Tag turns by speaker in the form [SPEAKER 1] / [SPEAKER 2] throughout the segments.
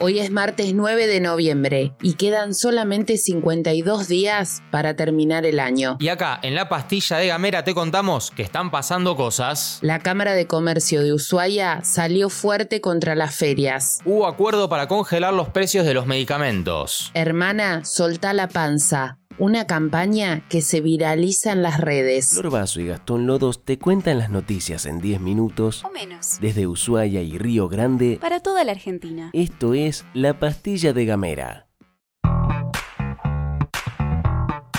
[SPEAKER 1] Hoy es martes 9 de noviembre y quedan solamente 52 días para terminar el año.
[SPEAKER 2] Y acá, en la pastilla de Gamera, te contamos que están pasando cosas.
[SPEAKER 1] La Cámara de Comercio de Ushuaia salió fuerte contra las ferias.
[SPEAKER 2] Hubo acuerdo para congelar los precios de los medicamentos.
[SPEAKER 1] Hermana, soltá la panza una campaña que se viraliza en las redes.
[SPEAKER 3] Flor y Gastón Lodos te cuentan las noticias en 10 minutos.
[SPEAKER 4] O menos.
[SPEAKER 3] Desde Ushuaia y Río Grande.
[SPEAKER 4] Para toda la Argentina.
[SPEAKER 3] Esto es La Pastilla de Gamera.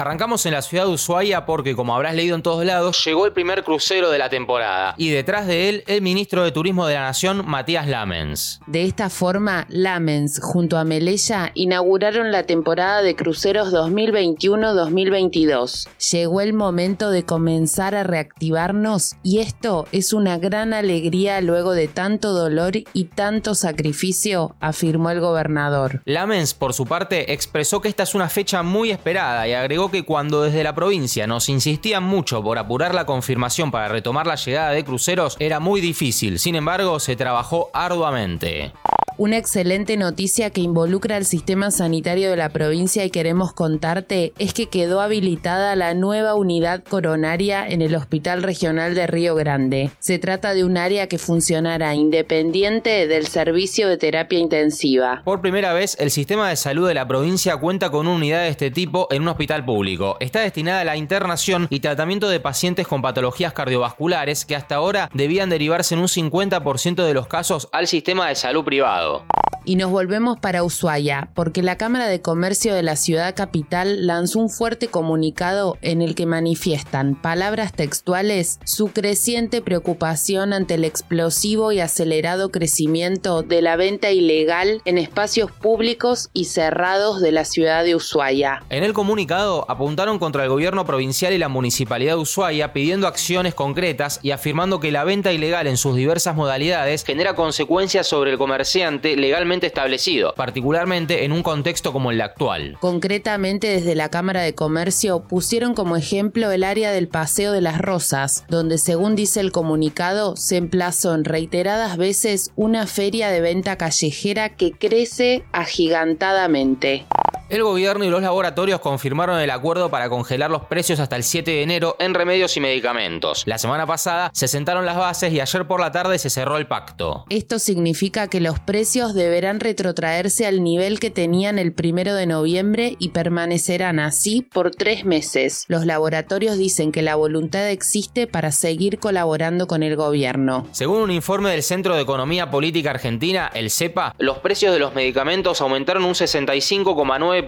[SPEAKER 2] Arrancamos en la ciudad de Ushuaia porque, como habrás leído en todos lados, llegó el primer crucero de la temporada. Y detrás de él, el ministro de Turismo de la Nación, Matías Lamens.
[SPEAKER 1] De esta forma, Lamens, junto a Melella, inauguraron la temporada de cruceros 2021-2022. Llegó el momento de comenzar a reactivarnos y esto es una gran alegría luego de tanto dolor y tanto sacrificio, afirmó el gobernador.
[SPEAKER 2] Lamens, por su parte, expresó que esta es una fecha muy esperada y agregó que cuando desde la provincia nos insistían mucho por apurar la confirmación para retomar la llegada de cruceros, era muy difícil. Sin embargo, se trabajó arduamente.
[SPEAKER 1] Una excelente noticia que involucra al sistema sanitario de la provincia y queremos contarte es que quedó habilitada la nueva unidad coronaria en el Hospital Regional de Río Grande. Se trata de un área que funcionará independiente del servicio de terapia intensiva.
[SPEAKER 2] Por primera vez, el sistema de salud de la provincia cuenta con una unidad de este tipo en un hospital público. Está destinada a la internación y tratamiento de pacientes con patologías cardiovasculares que hasta ahora debían derivarse en un 50% de los casos al sistema de salud privado. go.
[SPEAKER 1] Y nos volvemos para Ushuaia, porque la Cámara de Comercio de la ciudad capital lanzó un fuerte comunicado en el que manifiestan palabras textuales su creciente preocupación ante el explosivo y acelerado crecimiento de la venta ilegal en espacios públicos y cerrados de la ciudad de Ushuaia.
[SPEAKER 2] En el comunicado apuntaron contra el gobierno provincial y la municipalidad de Ushuaia pidiendo acciones concretas y afirmando que la venta ilegal en sus diversas modalidades genera consecuencias sobre el comerciante legalmente establecido, particularmente en un contexto como el actual.
[SPEAKER 1] Concretamente desde la Cámara de Comercio pusieron como ejemplo el área del Paseo de las Rosas, donde según dice el comunicado se emplazó en reiteradas veces una feria de venta callejera que crece agigantadamente.
[SPEAKER 2] El gobierno y los laboratorios confirmaron el acuerdo para congelar los precios hasta el 7 de enero en remedios y medicamentos. La semana pasada se sentaron las bases y ayer por la tarde se cerró el pacto.
[SPEAKER 1] Esto significa que los precios deberán retrotraerse al nivel que tenían el primero de noviembre y permanecerán así por tres meses. Los laboratorios dicen que la voluntad existe para seguir colaborando con el gobierno.
[SPEAKER 2] Según un informe del Centro de Economía Política Argentina, el CEPA, los precios de los medicamentos aumentaron un 65,9%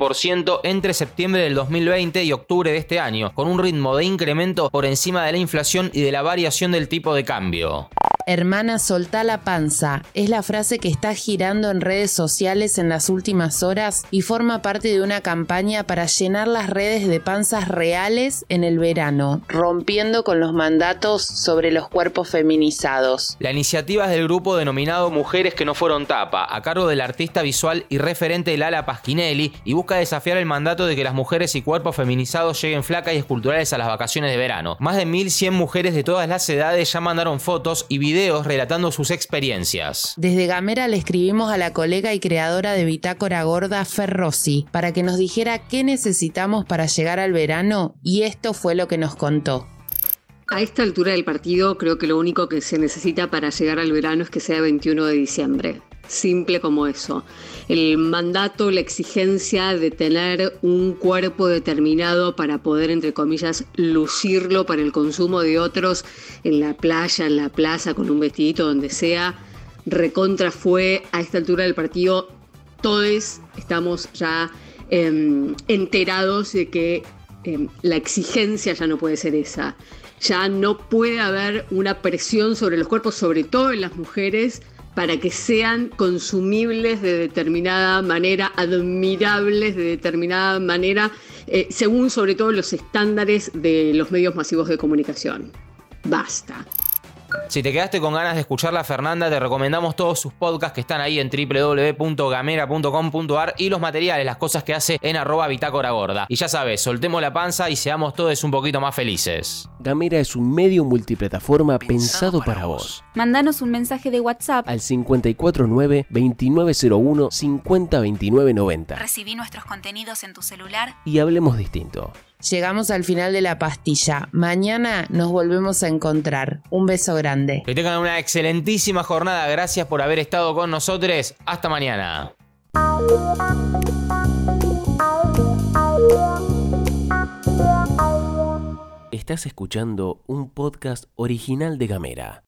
[SPEAKER 2] entre septiembre del 2020 y octubre de este año, con un ritmo de incremento por encima de la inflación y de la variación del tipo de cambio.
[SPEAKER 1] Hermana, soltá la panza. Es la frase que está girando en redes sociales en las últimas horas y forma parte de una campaña para llenar las redes de panzas reales en el verano, rompiendo con los mandatos sobre los cuerpos feminizados.
[SPEAKER 2] La iniciativa es del grupo denominado Mujeres que no fueron tapa, a cargo del artista visual y referente Lala Pasquinelli, y busca desafiar el mandato de que las mujeres y cuerpos feminizados lleguen flacas y esculturales a las vacaciones de verano. Más de 1.100 mujeres de todas las edades ya mandaron fotos y videos videos relatando sus experiencias.
[SPEAKER 1] Desde Gamera le escribimos a la colega y creadora de Bitácora Gorda, Ferrosi, para que nos dijera qué necesitamos para llegar al verano y esto fue lo que nos contó.
[SPEAKER 5] A esta altura del partido creo que lo único que se necesita para llegar al verano es que sea 21 de diciembre simple como eso. El mandato, la exigencia de tener un cuerpo determinado para poder, entre comillas, lucirlo para el consumo de otros en la playa, en la plaza, con un vestidito, donde sea, recontra fue a esta altura del partido. Todos estamos ya em, enterados de que em, la exigencia ya no puede ser esa. Ya no puede haber una presión sobre los cuerpos, sobre todo en las mujeres, para que sean consumibles de determinada manera, admirables de determinada manera, eh, según sobre todo los estándares de los medios masivos de comunicación. Basta.
[SPEAKER 2] Si te quedaste con ganas de escuchar la Fernanda, te recomendamos todos sus podcasts que están ahí en www.gamera.com.ar y los materiales, las cosas que hace en arroba bitácora gorda. Y ya sabes, soltemos la panza y seamos todos un poquito más felices.
[SPEAKER 3] Gamera es un medio multiplataforma pensado, para, vos.
[SPEAKER 4] Mandanos un mensaje de WhatsApp.
[SPEAKER 3] Al 549-2901-502990.
[SPEAKER 4] Recibí nuestros contenidos en tu celular.
[SPEAKER 3] Y hablemos distinto.
[SPEAKER 1] Llegamos al final de la pastilla. Mañana nos volvemos a encontrar. Un beso grande.
[SPEAKER 2] Que tengan una excelentísima jornada. Gracias por haber estado con nosotros. Hasta mañana.
[SPEAKER 3] Estás escuchando un podcast original de Gamera.